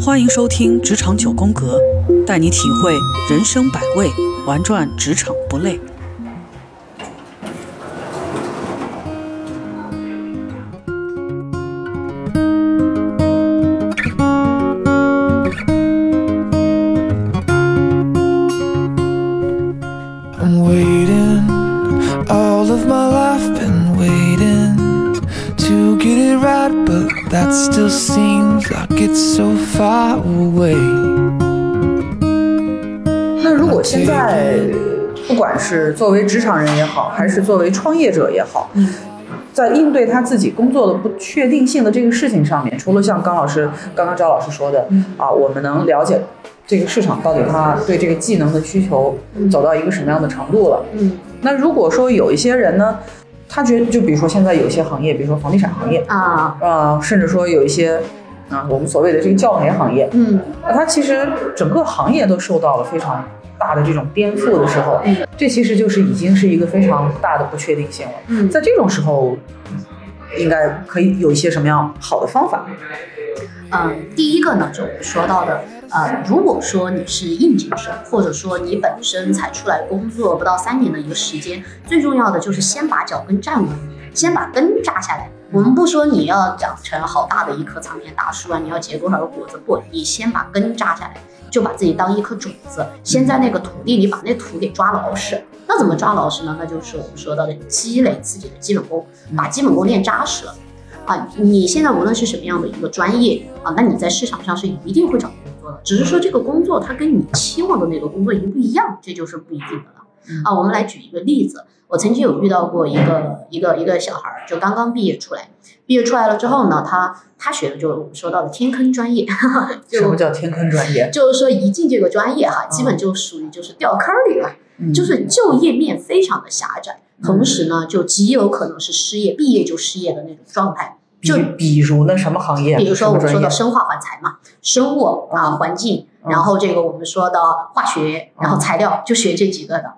欢迎收听《职场九宫格》，带你体会人生百味，玩转职场不累。作为职场人也好，还是作为创业者也好，在应对他自己工作的不确定性的这个事情上面，除了像刚老师、刚刚赵老师说的，啊，我们能了解这个市场到底他对这个技能的需求走到一个什么样的程度了。嗯。那如果说有一些人呢，他觉得，就比如说现在有一些行业，比如说房地产行业，啊，啊，甚至说有一些啊，我们所谓的这个教培行业，嗯。那它其实整个行业都受到了非常大的这种颠覆的时候，这其实就是已经是一个非常大的不确定性了。嗯在这种时候，应该可以有一些什么样好的方法？嗯，第一个呢，就我们说到的，呃，如果说你是应届生，或者说你本身才出来工作不到三年的一个时间，最重要的就是先把脚跟站稳，先把根扎下来。我们不说你要长成好大的一棵参天大树啊，你要结多少个果子，不，你先把根扎下来，就把自己当一颗种子，先在那个土地里把那土给抓牢实。那怎么抓牢实呢？那就是我们说到的积累自己的基本功，把基本功练扎实了。啊，你现在无论是什么样的一个专业啊，那你在市场上是一定会找工作的，只是说这个工作它跟你期望的那个工作一不一样，这就是不一定的了。啊，我们来举一个例子，我曾经有遇到过一个一个一个小孩儿，就刚刚毕业出来，毕业出来了之后呢，他他学的就是我们说到的天坑专业，就什么叫天坑专业？就是说一进这个专业哈，基本就属于就是掉坑里了。嗯就是就业面非常的狭窄，同时呢，就极有可能是失业，毕业就失业的那种状态。就比比如呢，什么行业？比如说我们说的生化环材嘛，生物啊、环境，嗯然后这个我们说的化学，然后材料，就学这几个的啊。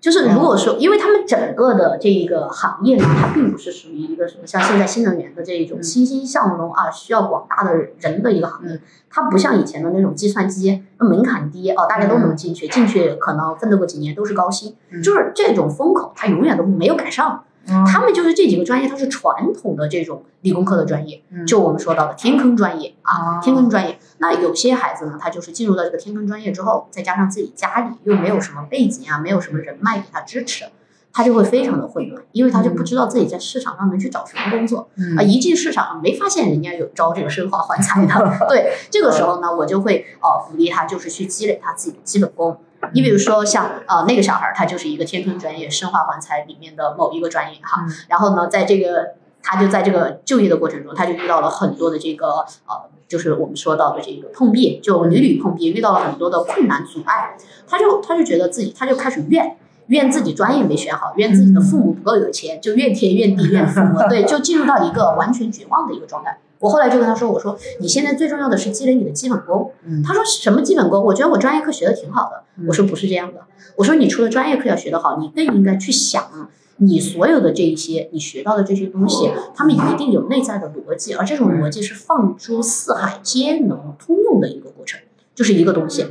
就是如果说，因为他们整个的这一个行业呢，它并不是属于一个什么像现在新能源的这种欣欣向荣啊，需要广大的人的一个行业，它不像以前的那种计算机门槛低哦，大家都能进去，进去可能奋斗个几年都是高薪，嗯。就是这种风口它永远都没有赶上。嗯他们就是这几个专业，它是传统的这种理工科的专业，嗯就我们说到的天坑专业啊，哦天坑专业。那有些孩子呢，他就是进入到这个天坑专业之后，再加上自己家里又没有什么背景啊，没有什么人脉给他支持，他就会非常的混乱，因为他就不知道自己在市场上能去找什么工作嗯啊。一进市场没发现人家有招这个生化 环材的，对，这个时候呢，我就会呃鼓励他，就是去积累他自己的基本功。你比如说像呃那个小孩儿，他就是一个天坑专业生化环材里面的某一个专业哈，嗯然后呢，在这个他就在这个就业的过程中，他就遇到了很多的这个呃，就是我们说到的这个碰壁，就屡屡碰壁，遇到了很多的困难阻碍，他就他就觉得自己他就开始怨。怨自己专业没选好，怨自己的父母不够有钱，就怨天怨地怨父母，对，就进入到一个完全绝望的一个状态。我后来就跟他说：“我说你现在最重要的是积累你的基本功。”嗯他说：“什么基本功？我觉得我专业课学的挺好的。”我说：“不是这样的。我说你除了专业课要学得好，你更应该去想你所有的这一些你学到的这些东西，他们一定有内在的逻辑，而这种逻辑是放诸四海皆能通用的一个过程，就是一个东西。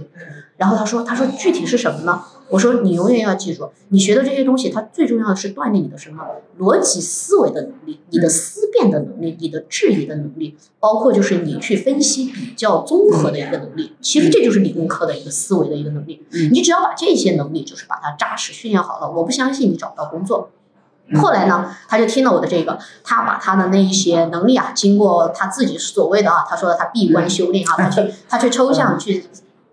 然后他说：“他说具体是什么呢？”我说：“你永远要记住，你学的这些东西，它最重要的是锻炼你的什么逻辑思维的能力，你的思辨的能力，你的质疑的能力，包括就是你去分析比较综合的一个能力。其实这就是理工科的一个思维的一个能力。嗯你只要把这些能力，就是把它扎实训练好了，我不相信你找不到工作。”后来呢，他就听了我的这个，他把他的那一些能力啊，经过他自己所谓的啊，他说他闭关修炼啊，他去他去抽象去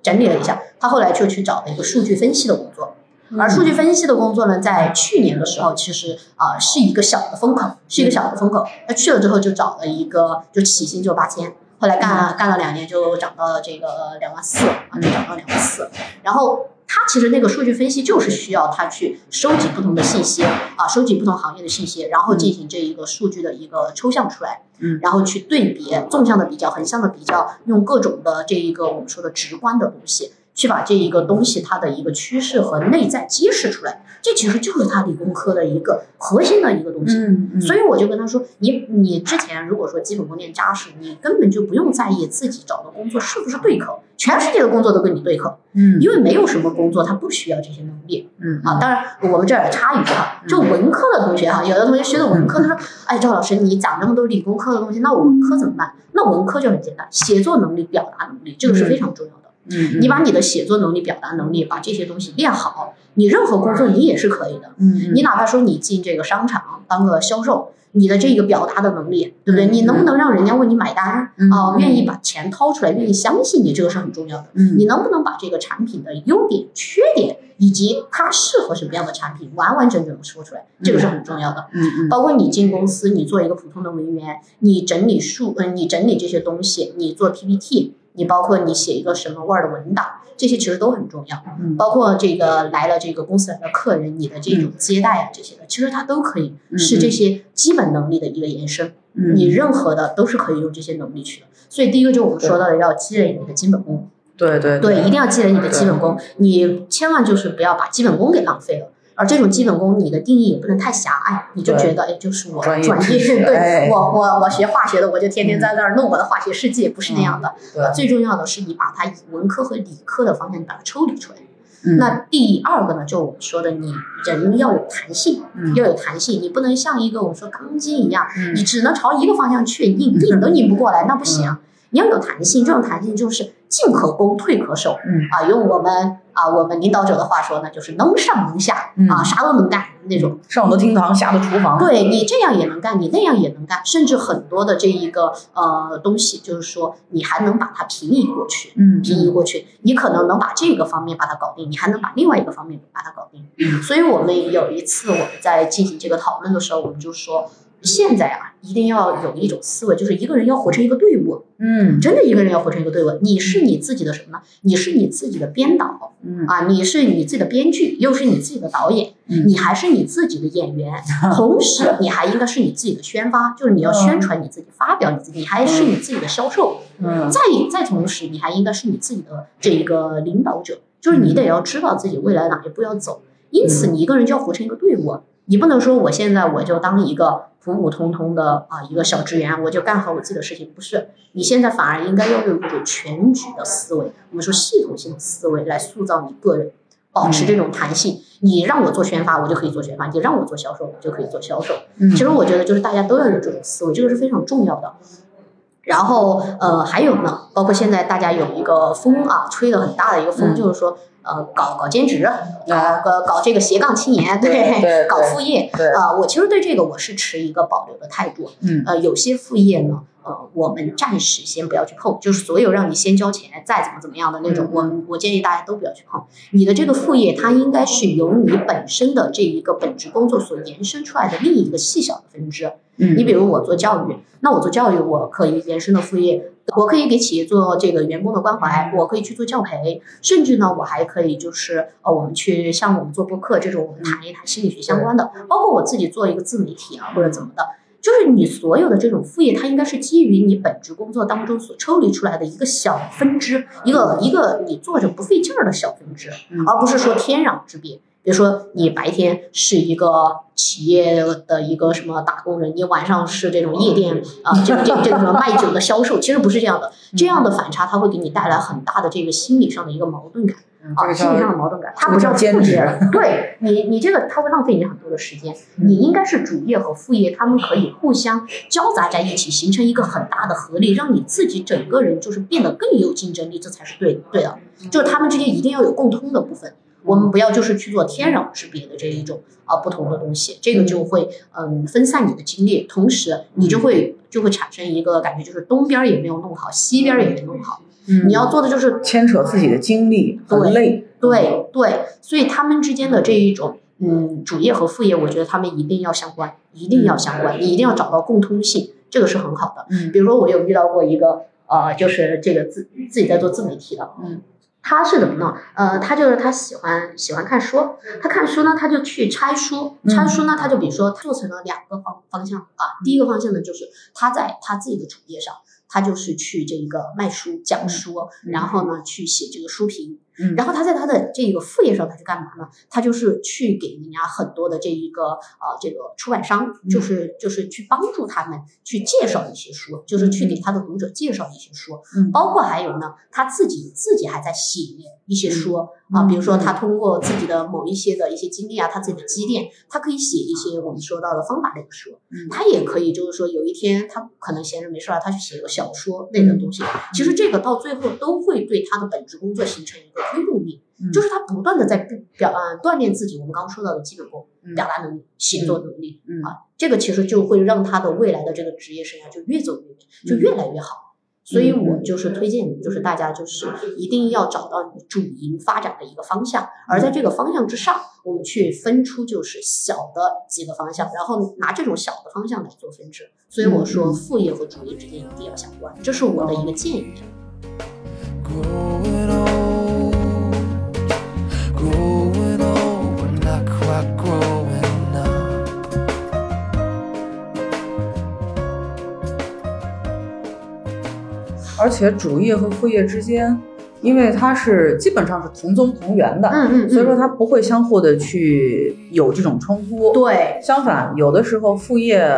整理了一下，他后来就去找了一个数据分析的工作。而数据分析的工作呢，在去年的时候，其实啊、呃是一个小的风口，是一个小的风口。他去了之后就找了一个，就起薪就八千，后来干了干了两年就涨到了这个两万四啊，就涨到两万四。然后他其实那个数据分析就是需要他去收集不同的信息啊，收集不同行业的信息，然后进行这一个数据的一个抽象出来，嗯。然后去对比纵向的比较、横向的比较，用各种的这一个我们说的直观的东西去把这一个东西它的一个趋势和内在揭示出来，这其实就是他理工科的一个核心的一个东西。嗯嗯，所以我就跟他说，你你之前如果说基本功练扎实，你根本就不用在意自己找的工作是不是对口，全世界的工作都跟你对口，嗯因为没有什么工作它不需要这些能力嗯啊。当然，我们这儿也插一句哈，就文科的同学哈，有的同学学的文科，他说，哎，赵老师你讲那么多理工科的东西，那我文科怎么办？那文科就很简单，写作能力、表达能力，这个是非常重要的。嗯，你把你的写作能力、表达能力，把这些东西练好，你任何工作你也是可以的。嗯你哪怕说你进这个商场当个销售，你的这个表达的能力，对不对？嗯你能不能让人家为你买单嗯啊？愿意把钱掏出来，愿意相信你，这个是很重要的。嗯你能不能把这个产品的优点、缺点以及它适合什么样的产品，完完整整的说出来，这个是很重要的。嗯嗯包括你进公司，你做一个普通的文员，你整理数，嗯、你整理这些东西，你做 PPT，你包括你写一个什么 Word 文档，这些其实都很重要。嗯包括这个来了这个公司来的客人，你的这种接待啊这些的，其实它都可以是这些基本能力的一个延伸。嗯，你任何的都是可以用这些能力去的。所以第一个就是我们说到的，要积累你的基本功。对对对，一定要积累你的基本功，你千万就是不要把基本功给浪费了。而这种基本功，你的定义也不能太狭隘，你就觉得，哎，就是我专专业，对、哎我我我学化学的，我就天天在那儿弄我的化学世界，不是那样的。对最重要的是你把它以文科和理科的方向，你把它抽离出来。嗯那第二个呢，就我们说的，你人要有弹性，嗯要有弹性，你不能像一个我们说钢筋一样，嗯你只能朝一个方向去，拧拧 都拧不过来，那不行。你要有弹性，这种弹性就是进可攻，退可守。嗯啊，用我们啊我们领导者的话说呢，就是能上能下嗯啊，啥都能干那种。上得厅堂，下得厨房，对你这样也能干，你那样也能干，甚至很多的这一个呃东西，就是说你还能把它平移过去。嗯平移过去，你可能能把这个方面把它搞定，你还能把另外一个方面把它搞定。嗯所以我们有一次我们在进行这个讨论的时候，我们就说，现在啊，一定要有一种思维，就是一个人要活成一个队伍，嗯真的一个人要活成一个队伍。你是你自己的什么呢？你是你自己的编导嗯啊，你是你自己的编剧，又是你自己的导演，嗯你还是你自己的演员，同时你还应该是你自己的宣发，就是你要宣传你自己，发表你自己，你还是你自己的销售。嗯再再同时，你还应该是你自己的这一个领导者，就是你得要知道自己未来哪一步要走。因此，你一个人就要活成一个队伍，你不能说我现在我就当一个普普通通的啊一个小职员，我就干好我自己的事情。不是，你现在反而应该要有一种全局的思维，我们说系统性的思维来塑造你个人，保持这种弹性。你让我做宣发，我就可以做宣发；你让我做销售，我就可以做销售。嗯其实我觉得就是大家都要有这种思维，这个是非常重要的。然后呃还有呢，包括现在大家有一个风啊，吹的很大的一个风，嗯就是说呃搞搞兼职，搞搞这个斜杠青年，对搞副业。对啊、我其实对这个我是持一个保留的态度。嗯呃，有些副业呢，呃，我们暂时先不要去碰，就是所有让你先交钱，再怎么怎么样的那种，嗯我们我建议大家都不要去碰。你的这个副业，它应该是由你本身的这一个本职工作所延伸出来的另一个细小的分支。嗯你比如我做教育，那我做教育，我可以延伸的副业，我可以给企业做这个员工的关怀，我可以去做教培，甚至呢，我还可以就是呃，我们去像我们做播客这种，我们谈一谈心理学相关的，包括我自己做一个自媒体啊或者怎么的。就是你所有的这种副业，它应该是基于你本职工作当中所抽离出来的一个小分支，一个一个你做着不费劲儿的小分支，嗯而不是说天壤之别。比如说，你白天是一个企业的一个什么打工人，你晚上是这种夜店啊、这个这个这个什么卖酒的销售，其实不是这样的。这样的反差，它会给你带来很大的这个心理上的一个矛盾感啊，心理上的矛盾感，这个它不叫叫兼职副业，对你你这个它会浪费你很多的时间。嗯你应该是主业和副业，他们可以互相交杂在一起，形成一个很大的合力，让你自己整个人就是变得更有竞争力，这才是对对的。就是他们之间一定要有共通的部分。我们不要就是去做天壤之别的这一种啊不同的东西，这个就会嗯分散你的精力，同时你就会就会产生一个感觉，就是东边儿也没有弄好，西边儿也没弄好。嗯。你要做的就是牵扯自己的精力，很累。对对，所以他们之间的这一种嗯主业和副业，我觉得他们一定要相关，一定要相关，你一定要找到共通性，这个是很好的。嗯。比如说我有遇到过一个呃，就是这个自自己在做自媒体的，嗯，他是怎么弄？呃，他就是他喜欢喜欢看书，他看书呢，他就去拆书，嗯。拆书呢，他就比如说做成了两个方方向啊，第一个方向呢，就是他在他自己的主页上，他就是去这个卖书讲书，嗯然后呢去写这个书评。嗯然后他在他的这个副业上，他去干嘛呢？他就是去给人家很多的这一个呃这个出版商，嗯就是就是去帮助他们去介绍一些书，就是去给他的读者介绍一些书，嗯。包括还有呢，他自己自己还在写一些书啊，嗯比如说他通过自己的某一些的一些经历啊，他自己的积淀，他可以写一些我们说到的方法类的书，嗯。他也可以就是说有一天他可能闲着没事儿，他去写个小说类的东西，其实这个到最后都会对他的本职工作形成一个推动力，嗯。就是他不断的在表呃锻炼自己，我们刚刚说到的基本功、嗯。表达能力、写作能力嗯。啊，这个其实就会让他的未来的这个职业生涯就越走越远，就越来越好。所以我就是推荐，就是大家就是一定要找到你主营发展的一个方向，而在这个方向之上，我们去分出就是小的几个方向，然后拿这种小的方向来做分支。所以我说嗯。副业和主业之间一定要相关，这是我的一个建议。而且主业和副业之间，因为它是基本上是同宗同源的，嗯嗯，所以说它不会相互的去有这种冲突。，对，相反，有的时候副业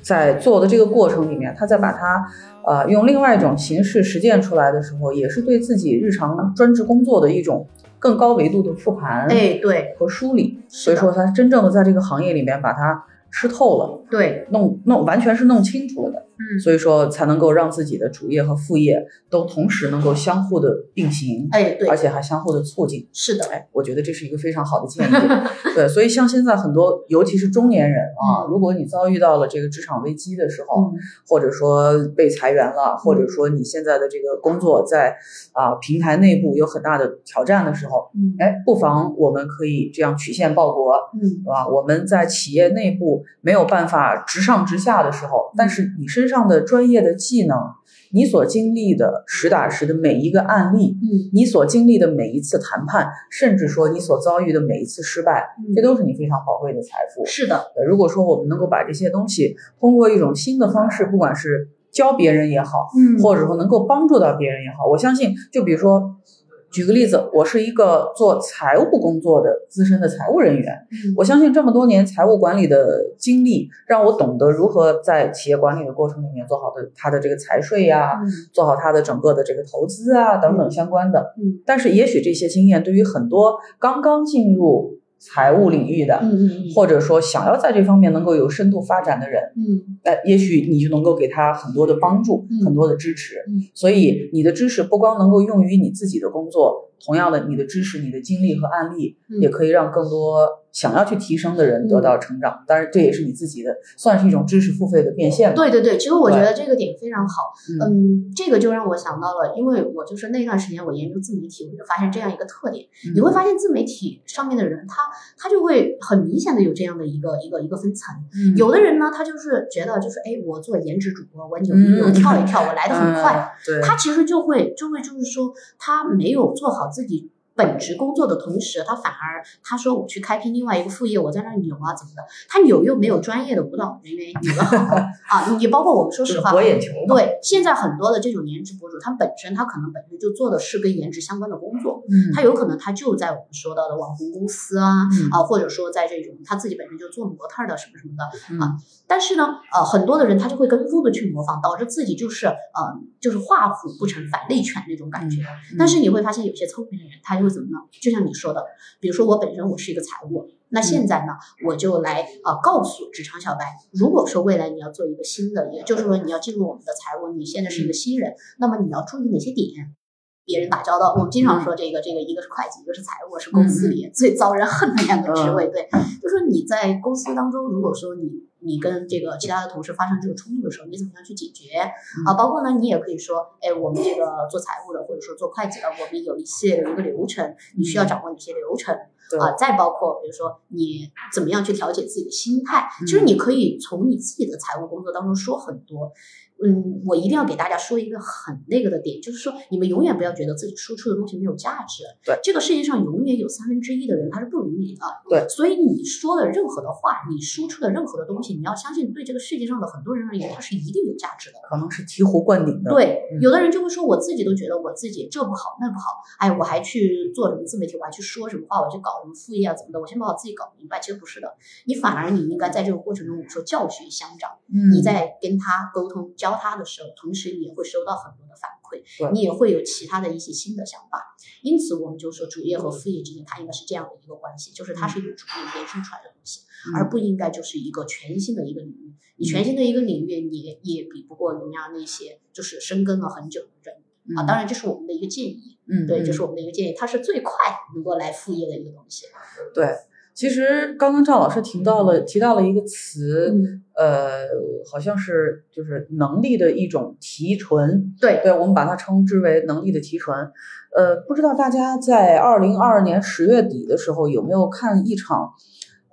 在做的这个过程里面，他在把它呃用另外一种形式实践出来的时候，也是对自己日常专职工作的一种更高维度的复盘哎对和梳理。所以说，他真正的在这个行业里面把它吃透了，对，弄弄完全是弄清楚了的。嗯，所以说才能够让自己的主业和副业都同时能够相互的并行，哎对。而，且还相互的促进。是的，哎，我觉得这是一个非常好的建议。对，所以像现在很多，尤其是中年人啊，嗯。如果你遭遇到了这个职场危机的时候，嗯。或者说被裁员了，或者说你现在的这个工作在啊、平台内部有很大的挑战的时候，嗯。哎，不妨我们可以这样曲线报国，嗯。是吧？我们在企业内部没有办法直上直下的时候，但是你身上的专业的技能，你所经历的实打实的每一个案例，嗯你所经历的每一次谈判，甚至说你所遭遇的每一次失败，嗯这都是你非常宝贵的财富。是的，呃如果说我们能够把这些东西通过一种新的方式，不管是教别人也好，嗯或者说能够帮助到别人也好，我相信，就比如说，举个例子，我是一个做财务工作的资深的财务人员，嗯我相信这么多年财务管理的经历，让我懂得如何在企业管理的过程里面做好的他的这个财税呀、嗯做好他的整个的这个投资啊等等相关的。嗯但是也许这些经验对于很多刚刚进入财务领域的，嗯嗯或者说想要在这方面能够有深度发展的人，嗯。那，也许你就能够给他很多的帮助，嗯。很多的支持。嗯。所以你的知识不光能够用于你自己的工作，同样的，你的知识、你的经历和案例，嗯也可以让更多想要去提升的人得到成长。当然，这也是你自己的，算是一种知识付费的变现吧。对对对，其实我觉得这个点非常好。嗯嗯，这个就让我想到了，因为我就是那段时间我研究自媒体，我就发现这样一个特点，嗯你会发现自媒体上面的人，他他就会很明显的有这样的一个一个一个分层。嗯有的人呢，他就是觉得就是哎，我做颜值主播，我扭一扭，嗯跳一跳，我来的很快。嗯对，他其实就会就会就是说，他没有做好自己本职工作的同时，他反而他说我去开辟另外一个副业，我在那扭啊怎么的，他扭又没有专业的舞蹈人员扭的好啊。你包括我们说实话。对现在很多的这种颜值博主，他本身他可能本身就做的是跟颜值相关的工作，嗯，他有可能他就在我们说到的网红公司啊。嗯啊，或者说在这种他自己本身就做模特的什么什么的，嗯但是呢，呃，很多的人他就会跟风的去模仿，导致自己就是呃，就是画虎不成反类犬那种感觉。嗯但是你会发现，有些聪明的人他就会怎么呢？就像你说的，比如说我本身我是一个财务，那现在呢，我就来呃告诉职场小白，如果说未来你要做一个新的，也就是说你要进入我们的财务，你现在是一个新人，那么你要注意哪些点？别人打交道，我们经常说这个这个，一个是会计，一个是财务，是公司里最遭人恨的两个职位。对，就说你在公司当中，如果说你你跟这个其他的同事发生这种冲突的时候，你怎么样去解决？啊？包括呢，你也可以说，哎，我们这个做财务的，或者说做会计的，我们有一系列的一个流程，你需要掌握哪些流程对啊、再包括比如说你怎么样去调节自己的心态，嗯其实你可以从你自己的财务工作当中说很多。嗯，我一定要给大家说一个很那个的点，就是说你们永远不要觉得自己输出的东西没有价值。对这个世界上永远有三分之一的人他是不如你的。对所以你说的任何的话，你输出的任何的东西，你要相信对这个世界上的很多人而言，它是一定有价值的。可能是醍醐灌顶的。，对，嗯有的人就会说，我自己都觉得我自己这不好那不好，哎，我还去做什么自媒体，我还去说什么话，我去搞什么副业啊怎么的，我先把我自己搞明白。其实不是的，你反而你应该在这个过程中，我们说教学相长，嗯，你在跟他沟通教他的时候，同时你也会收到很多的反馈，你也会有其他的一些新的想法。因此，我们就说主业和副业之间，它应该是这样的一个关系，就是它是一个主业延伸出来的东西，嗯而不应该就是一个全新的一个领域。你全新的一个领域，你也也比不过人家那些就是深耕了很久的人。啊，当然这是我们的一个建议，嗯，对，嗯这是我们的一个建议，它是最快能够来副业的一个东西。对。其实刚刚赵老师提到了提到了一个词，嗯，呃，好像是就是能力的一种提纯，对，对，我们把它称之为能力的提纯。呃，不知道大家在二零二二年十月底的时候有没有看一场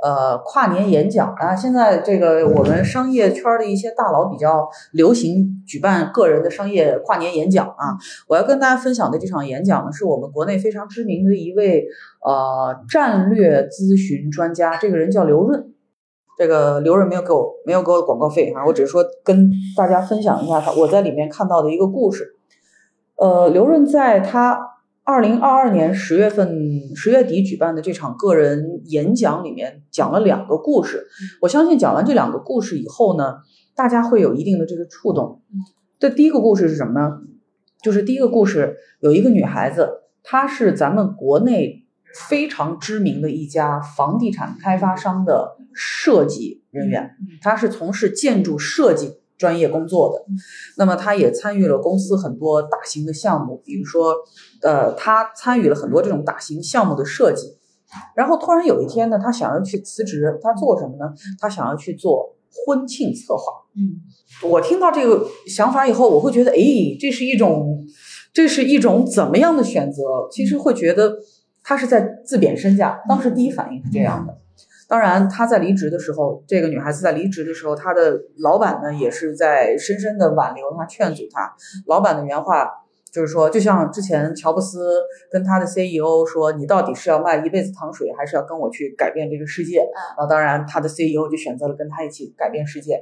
呃跨年演讲啊？现在这个我们商业圈的一些大佬比较流行举办个人的商业跨年演讲啊。我要跟大家分享的这场演讲呢，是我们国内非常知名的一位呃战略咨询专家，这个人叫刘润。这个刘润没有给我没有给我广告费啊，我只是说跟大家分享一下他我在里面看到的一个故事。呃，刘润在他二零二二年十月份十月底举办的这场个人演讲里面讲了两个故事。我相信讲完这两个故事以后呢，大家会有一定的这个触动。这第一个故事是什么呢？就是第一个故事有一个女孩子，她是咱们国内非常知名的一家房地产开发商的设计人员，她是从事建筑设计专业工作的。那么他也参与了公司很多大型的项目，比如说，呃，他参与了很多这种大型项目的设计。然后突然有一天呢，他想要去辞职，他做什么呢？他想要去做婚庆策划。嗯，我听到这个想法以后，我会觉得，哎，这是一种，这是一种怎么样的选择？其实会觉得他是在自贬身价。当时第一反应是这样的。当然，她在离职的时候，这个女孩子在离职的时候，她的老板呢也是在深深的挽留她、劝阻她。老板的原话就是说，就像之前乔布斯跟他的 CEO 说：“你到底是要卖一辈子糖水，还是要跟我去改变这个世界？”啊，当然，他的 CEO 就选择了跟他一起改变世界。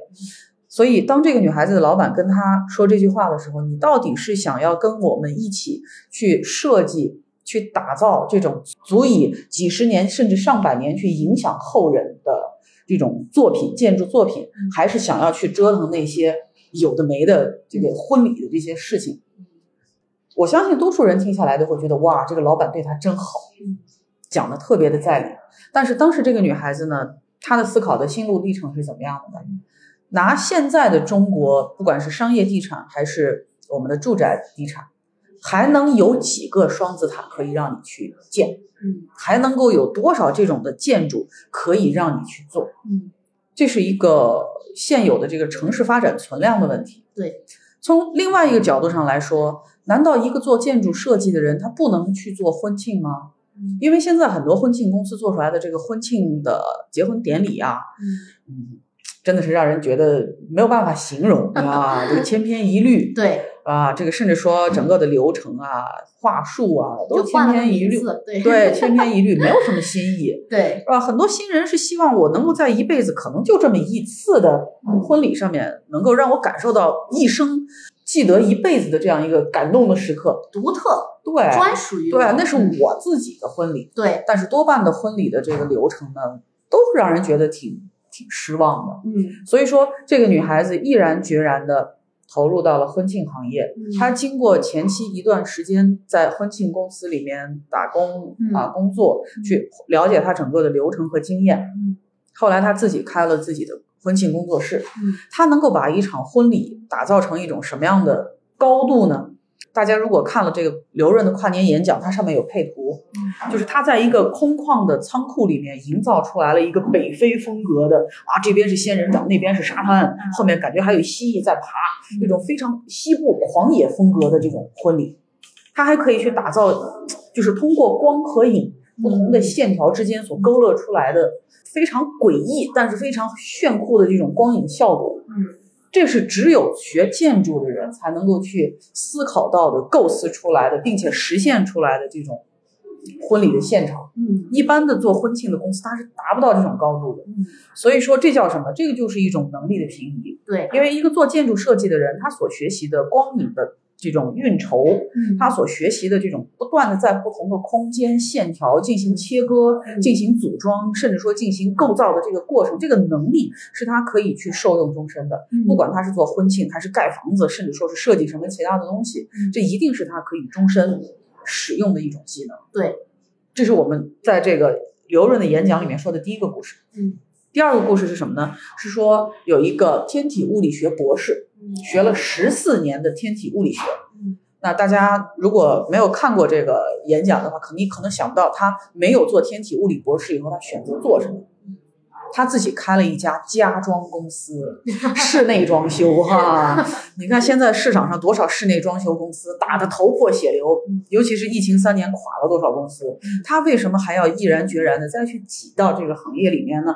所以，当这个女孩子的老板跟她说这句话的时候，你到底是想要跟我们一起去设计、去打造这种足以几十年甚至上百年去影响后人的这种作品、建筑作品，还是想要去折腾那些有的没的这个婚礼的这些事情？我相信多数人听下来都会觉得，哇，这个老板对她真好，讲的特别的在理。但是当时这个女孩子呢，她的思考的心路历程是怎么样的呢？拿现在的中国，不管是商业地产还是我们的住宅地产，还能有几个双子塔可以让你去建？嗯还能够有多少这种的建筑可以让你去做？嗯，这是一个现有的这个城市发展存量的问题。对，从另外一个角度上来说，难道一个做建筑设计的人他不能去做婚庆吗？嗯因为现在很多婚庆公司做出来的这个婚庆的结婚典礼啊，嗯，嗯，真的是让人觉得没有办法形容啊，这个千篇一律对，啊，这个甚至说整个的流程啊、话术啊都千篇一律，对对，千篇一律，没有什么新意。对，是吧？很多新人是希望我能够在一辈子可能就这么一次的婚礼上面，能够让我感受到一生记得一辈子的这样一个感动的时刻。独特对，专属于对，那是嗯我自己的婚礼。对，但是多半的婚礼的这个流程呢，都是让人觉得挺挺失望的。嗯所以说，这个女孩子毅然决然的投入到了婚庆行业。他经过前期一段时间在婚庆公司里面打工嗯啊工作，去了解他整个的流程和经验。嗯后来他自己开了自己的婚庆工作室。他能够把一场婚礼打造成一种什么样的高度呢？大家如果看了这个刘润的跨年演讲，它上面有配图，就是他在一个空旷的仓库里面营造出来了一个北非风格的啊，这边是仙人掌，那边是沙滩，后面感觉还有蜥蜴在爬，一种非常西部狂野风格的这种婚礼。他还可以去打造，就是通过光和影不同的线条之间所勾勒出来的非常诡异，但是非常炫酷的这种光影效果。嗯，这是只有学建筑的人才能够去思考到的、构思出来的，并且实现出来的这种婚礼的现场。嗯一般的做婚庆的公司，它是达不到这种高度的。嗯，所以说，这叫什么？这个就是一种能力的平移。对，因为一个做建筑设计的人，他所学习的光影的这种运筹，嗯他所学习的这种不断的在不同的空间线条进行切割、嗯进行组装，甚至说进行构造的这个过程，这个能力是他可以去受用终身的。嗯不管他是做婚庆，还是盖房子，甚至说是设计什么其他的东西，嗯这一定是他可以终身使用的一种技能。对，这是我们在这个刘润的演讲里面说的第一个故事。嗯第二个故事是什么呢？是说有一个天体物理学博士，嗯学了十四年的天体物理学。嗯那大家如果没有看过这个演讲的话，肯定可能想不到他没有做天体物理博士以后，他选择做什么。他自己开了一家家装公司，室内装修哈。你看现在市场上多少室内装修公司打得头破血流嗯，尤其是疫情三年垮了多少公司，他为什么还要毅然决然的再去挤到这个行业里面呢？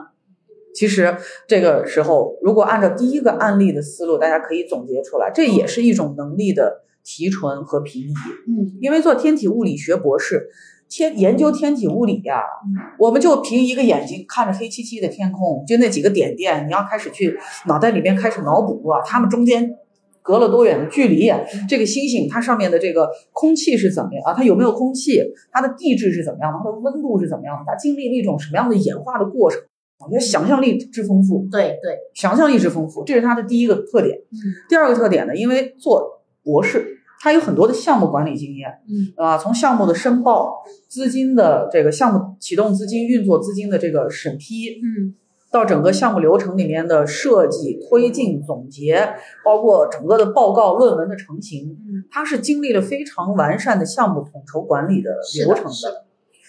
其实这个时候，如果按照第一个案例的思路，大家可以总结出来，这也是一种能力的提纯和平移。嗯因为做天体物理学博士，天研究天体物理呀、嗯我们就凭一个眼睛看着黑漆漆的天空，就那几个点点，你要开始去脑袋里面开始脑补啊，它们中间隔了多远的距离、这个星星它上面的这个空气是怎么样啊？它有没有空气？它的地质是怎么样的？它的温度是怎么样的？它经历了一种什么样的演化的过程？我觉得想象力之丰富，对对，想象力之丰富，这是他的第一个特点。嗯。第二个特点呢，因为做博士，他有很多的项目管理经验，嗯。啊，从项目的申报、资金的这个项目启动资金、运作资金的这个审批，嗯到整个项目流程里面的设计、推进、总结，包括整个的报告、论文的成型，嗯，它是经历了非常完善的项目统筹管理的流程的，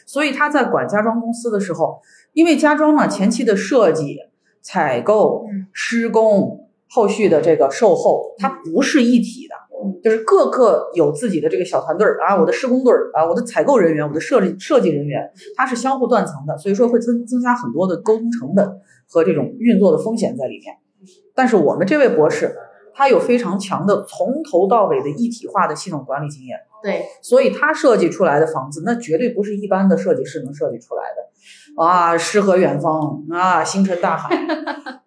所以他在管家装公司的时候，因为家装呢前期的设计、采购、嗯施工、后续的这个售后，它不是一体的，嗯就是各个有自己的这个小团队儿啊，我的施工队儿啊，我的采购人员，我的设计设计人员，它是相互断层的，所以说会增增加很多的沟通成本和这种运作的风险在里面。但是我们这位博士，他有非常强的从头到尾的一体化的系统管理经验。对，所以他设计出来的房子，那绝对不是一般的设计师能设计出来的，啊，诗和远方啊，星辰大海，是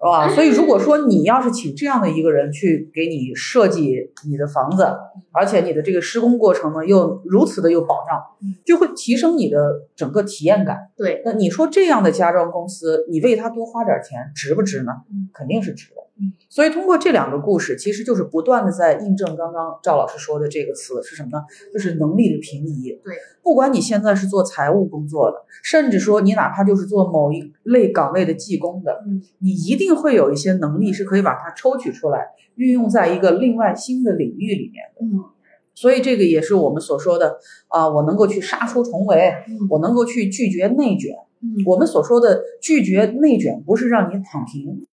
吧？所以如果说你要是请这样的一个人去给你设计你的房子，而且你的这个施工过程呢又如此的有保障，就会提升你的整个体验感。对，那你说这样的家装公司，你为他多花点钱，值不值呢嗯？肯定是值的嗯。所以通过这两个故事，其实就是不断的在印证刚刚赵老师说的这个词是什么呢？就是能力的平移。对，不管你现在是做财务工作的，甚至说你哪怕就是做某一类岗位的技工的，嗯你一定会有一些能力是可以把它抽取出来，运用在一个另外新的领域里面的。嗯所以这个也是我们所说的啊、我能够去杀出重围，嗯我能够去拒绝内卷。嗯我们所说的拒绝内卷，不是让你躺平，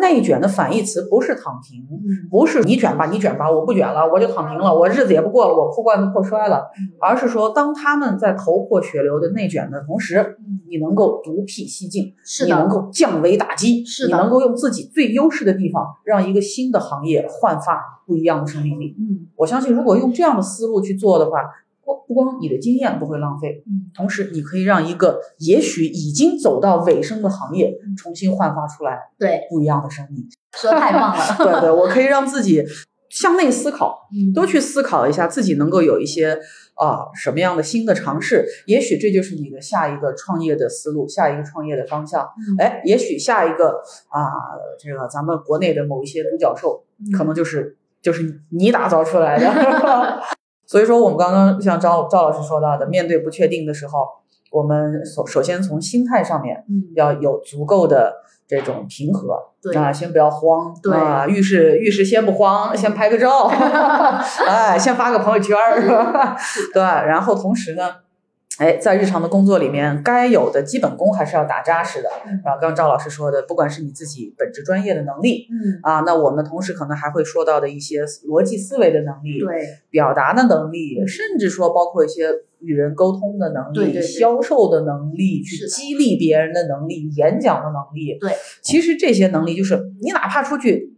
内卷的反义词不是躺平，嗯不是你卷吧，你卷吧，我不卷了，我就躺平了，我日子也不过了，我破罐子破摔了，嗯而是说，当他们在头破血流的内卷的同时，嗯，你能够独辟蹊径，是你能，够降维打击，是你能够用自己最优势的地方，让一个新的行业焕发不一样的生命力。嗯我相信，如果用这样的思路去做的话，不不光你的经验不会浪费，嗯。同时你可以让一个也许已经走到尾声的行业嗯。重新焕发出来对，不一样的生命。说得太棒了，对对，我可以让自己向内思考，嗯。多去思考一下自己能够有一些啊、什么样的新的尝试，也许这就是你的下一个创业的思路，下一个创业的方向。嗯。哎，也许下一个啊、这个咱们国内的某一些独角兽，可能就是就是你打造出来的。所以说，我们刚刚像赵赵老师说到的，面对不确定的时候，我们首首先从心态上面嗯。要有足够的这种平和，对。啊，先不要慌，对。啊，遇事遇事先不慌，先拍个照，哎，先发个朋友圈儿，是 吧？对，然后同时呢，哎，在日常的工作里面，该有的基本功还是要打扎实的。然后，刚刚赵老师说的，不管是你自己本职专业的能力嗯，啊，那我们同时可能还会说到的一些逻辑思维的能力，对，表达的能力，甚至说包括一些与人沟通的能力、对对对销售的能力、去是激励别人的能力、演讲的能力。对，其实这些能力就是你哪怕出去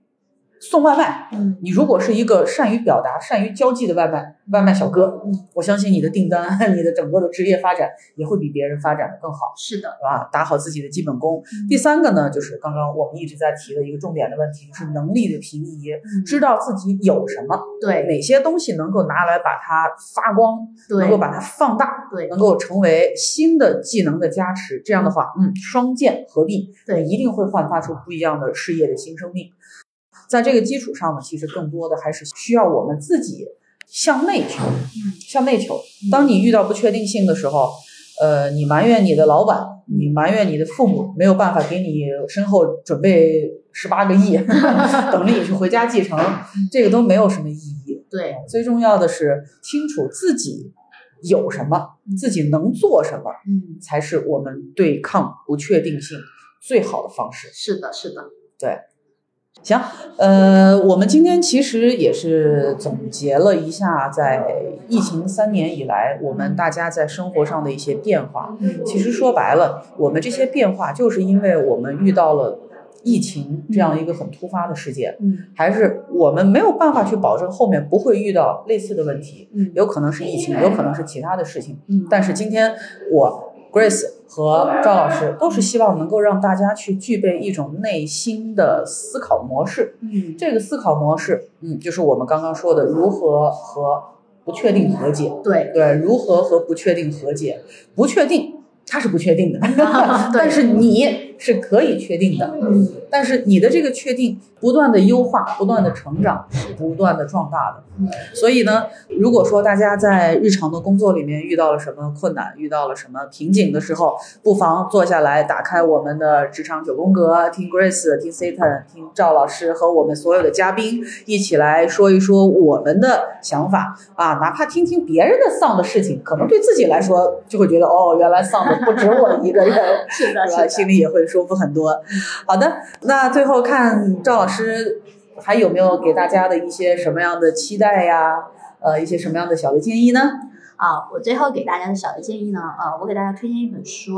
送外卖，嗯，你如果是一个善于表达、善于交际的外卖外卖小哥，嗯我相信你的订单、你的整个的职业发展也会比别人发展的更好。是的，是吧？打好自己的基本功。嗯第三个呢，就是刚刚我们一直在提的一个重点的问题，就是能力的平移，嗯知道自己有什么，对哪些东西能够拿来把它发光，对，能够把它放大，对能够成为新的技能的加持。这样的话，嗯，双剑合璧，对你一定会焕发出不一样的事业的新生命。在这个基础上呢，其实更多的还是需要我们自己向内求，向内求。当你遇到不确定性的时候，呃，你埋怨你的老板，你埋怨你的父母没有办法给你身后准备十八个亿，等着你去回家继承，这个都没有什么意义。对，最重要的是清楚自己有什么，自己能做什么，嗯，才是我们对抗不确定性最好的方式。是的，是的，行，呃，我们今天其实也是总结了一下，在疫情三年以来，我们大家在生活上的一些变化。其实说白了，我们这些变化就是因为我们遇到了疫情这样一个很突发的事件，嗯还是我们没有办法去保证后面不会遇到类似的问题，嗯有可能是疫情，有可能是其他的事情。嗯，但是今天我 Grace 和赵老师都是希望能够让大家去具备一种内心的思考模式。嗯这个思考模式，嗯，就是我们刚刚说的如何和不确定和解。对，对，如何和不确定和解？不确定，它是不确定的，但是你是可以确定的。嗯但是你的这个确定不断的优化，不断的成长，不断的壮大的。嗯所以呢，如果说大家在日常的工作里面遇到了什么困难，遇到了什么瓶颈的时候，不妨坐下来，打开我们的职场九宫格，听 Grace，听 Satan，听赵老师和我们所有的嘉宾一起来说一说我们的想法啊，哪怕听听别人的丧的事情，可能对自己来说就会觉得哦，原来丧的不止我一个人。是的，是吧？是的，心里也会舒服很多。好的，那最后看赵老师还有没有给大家的一些什么样的期待呀？呃，一些什么样的小的建议呢？啊，我最后给大家的小的建议呢，呃，我给大家推荐一本书，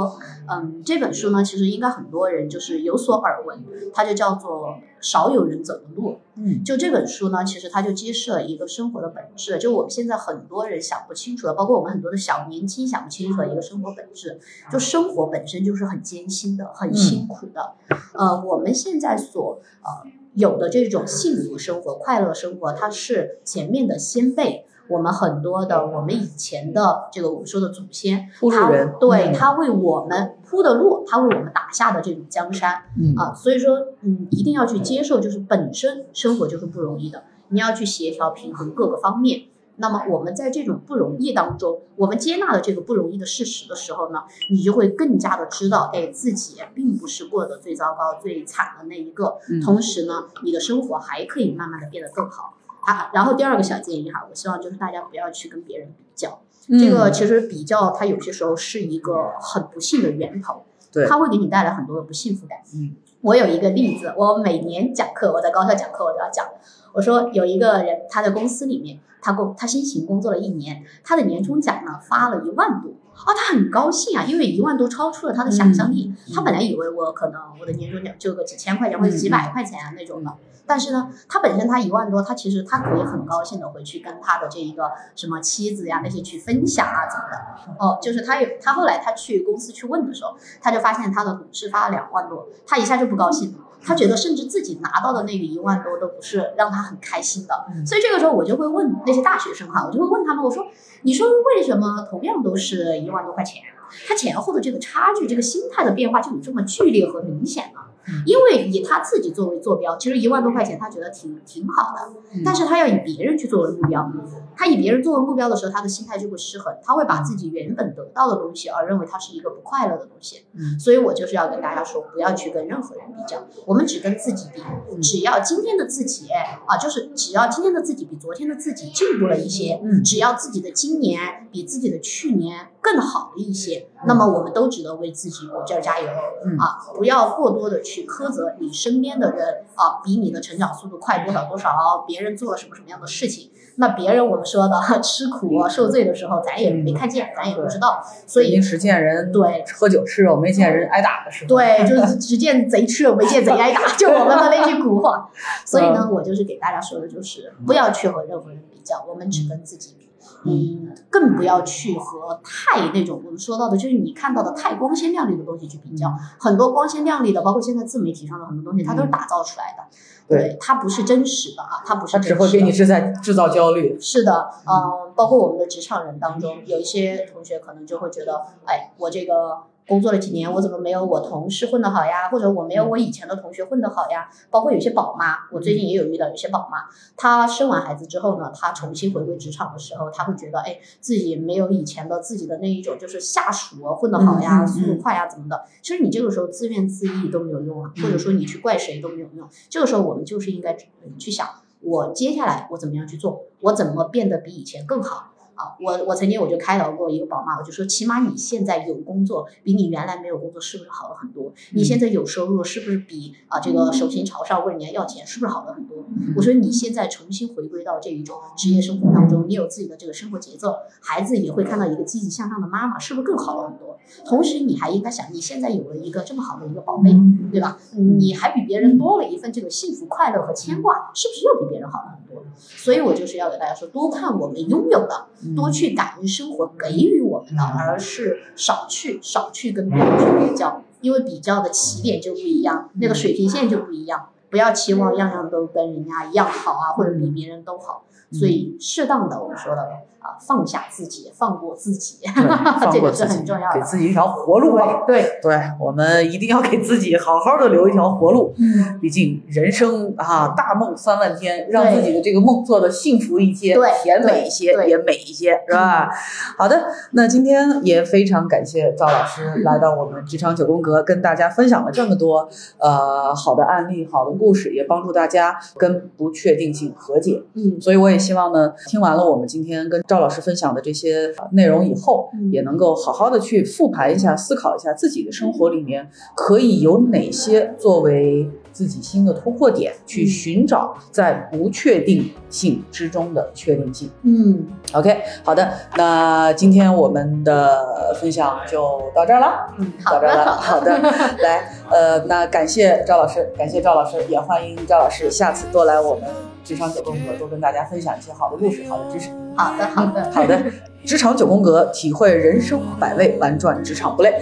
嗯，这本书呢，其实应该很多人就是有所耳闻，它就叫做《少有人走的路》。嗯就这本书呢，其实它就揭示了一个生活的本质，就我们现在很多人想不清楚的，包括我们很多的小年轻想不清楚的一个生活本质，就生活本身就是很艰辛的、很辛苦的。呃，我们现在所呃有的这种幸福生活、快乐生活，它是前面的先辈。我们很多的，我们以前的这个我们说的祖先，他对嗯他为我们铺的路，他为我们打下的这种江山，嗯啊，所以说，嗯，一定要去接受，就是本身生活就是不容易的，你要去协调平衡各个方面。那么我们在这种不容易当中，我们接纳了这个不容易的事实的时候呢，你就会更加的知道，哎，自己并不是过得最糟糕、最惨的那一个。嗯同时呢，你的生活还可以慢慢的变得更好。啊，然后第二个小建议哈，我希望就是大家不要去跟别人比较，嗯这个其实比较它有些时候是一个很不幸的源头，对它会给你带来很多的不幸福感。嗯，我有一个例子，我每年讲课，我在高校讲课，我都要讲。我说有一个人，他在公司里面，他工他辛勤工作了一年，他的年终奖呢发了一万多，哦，他很高兴啊，因为一万多超出了他的想象力。嗯他本来以为我可能我的年终奖就个几千块钱或者几百块钱啊那种的，但是呢，他本身他一万多，他其实他可以很高兴的回去跟他的这一个什么妻子呀那些去分享啊怎么的。哦，就是他有他后来他去公司去问的时候，他就发现他的同事发了两万多，他一下就不高兴了。他觉得甚至自己拿到的那个一万多都不是让他很开心的，嗯所以这个时候我就会问那些大学生哈，我就会问他们，我说，你说为什么同样都是一万多块钱，他前后的这个差距，这个心态的变化就有这么剧烈和明显呢？因为以他自己作为坐标，其实一万多块钱他觉得挺挺好的，但是他要以别人去作为目标，他以别人作为目标的时候，他的心态就会失衡，他会把自己原本得到的东西而认为它是一个不快乐的东西。嗯所以我就是要跟大家说，不要去跟任何人比较，我们只跟自己比。只要今天的自己啊，就是只要今天的自己比昨天的自己进步了一些，嗯只要自己的今年比自己的去年更好了一些，那么我们都值得为自己鼓劲儿加油、嗯啊！不要过多的去苛责你身边的人啊，比你的成长速度快多少多少，别人做了什么什么样的事情，那别人我们说的吃苦啊受罪的时候，咱也没看见，咱也不知道，所以平时见人对喝酒吃肉，没见人挨打的时候。对，就是只见贼吃肉，没见贼挨打，就我们的那句古话。所以嗯呢，我就是给大家说的，就是不要去和任何人比较，我们只跟自己比。嗯，更不要去和太那种我们说到的，就是你看到的太光鲜亮丽的东西去比较。很多光鲜亮丽的，包括现在自媒体上的很多东西，它都是打造出来的，对，它不是真实的啊，它不是他真实的。只会给你制在制造焦虑。是的，嗯，包括我们的职场人当中，有一些同学可能就会觉得，哎，我这个工作了几年，我怎么没有我同事混得好呀？或者我没有我以前的同学混得好呀？包括有些宝妈，我最近也有遇到有些宝妈，她生完孩子之后呢，她重新回归职场的时候，她会觉得，哎，自己没有以前的自己的那一种就是下属啊混得好呀，速度快呀怎么的。其实你这个时候自怨自艾都没有用啊，或者说你去怪谁都没有用。这个时候我们就是应该去想。我接下来我怎么样去做？我怎么变得比以前更好？啊，我我曾经我就开导过一个宝妈，我就说，起码你现在有工作，比你原来没有工作是不是好了很多？你现在有收入，是不是比啊这个手心朝上问人家要钱，是不是好了很多？我说你现在重新回归到这一种职业生活当中，你有自己的这个生活节奏，孩子也会看到一个积极向上的妈妈，是不是更好了很多？同时你还应该想，你现在有了一个这么好的一个宝贝，对吧？你还比别人多了一份这个幸福、快乐和牵挂，是不是又比别人好了很多？所以我就是要给大家说，多看我们拥有的，多去感恩生活给予我们的，而是少去少去跟别人去比较，因为比较的起点就不一样，那个水平线就不一样。不要期望样样都跟人家一样好啊，或者比别人都好。所以适当的我们说的啊，放下自己，放过自己，对放 这个是过自己很重要的。给自己一条活路吧。对，对，我们一定要给自己好好的留一条活路。嗯，毕竟人生啊，大梦三万天，让自己的这个梦做的幸福一些，对甜美一些，也美一些，是吧？好的，那今天也非常感谢赵老师来到我们职场九宫格，跟大家分享了这么多呃好的案例、好的故事，也帮助大家跟不确定性和解。嗯，所以我也希望呢，听完了我们今天跟赵老师分享的这些呃内容以后，嗯也能够好好的去复盘一下、思考一下自己的生活里面可以有哪些作为自己新的突破点，去寻找在不确定性之中的确定性。嗯，OK，好的，那今天我们的分享就到这儿了。嗯，好到这儿了，的，好的，来，呃，那感谢赵老师，感谢赵老师，也欢迎赵老师下次多来我们职场九宫格，多跟大家分享一些好的故事、好的知识。好的，好的，好的，职场九宫格，体会人生百味，玩转职场不累。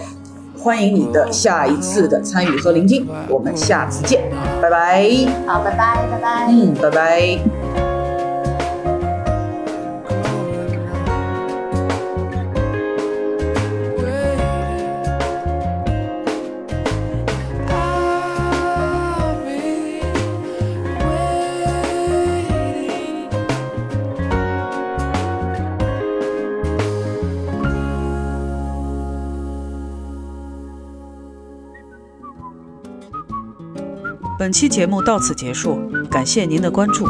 欢迎你的下一次的参与和聆听，我们下次见，拜拜。好，拜拜，拜拜。嗯，拜拜。本期节目到此结束，感谢您的关注。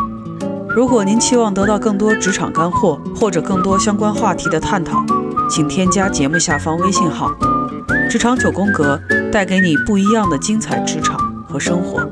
如果您期望得到更多职场干货或者更多相关话题的探讨，请添加节目下方微信号“职场九宫格”，带给你不一样的精彩职场和生活。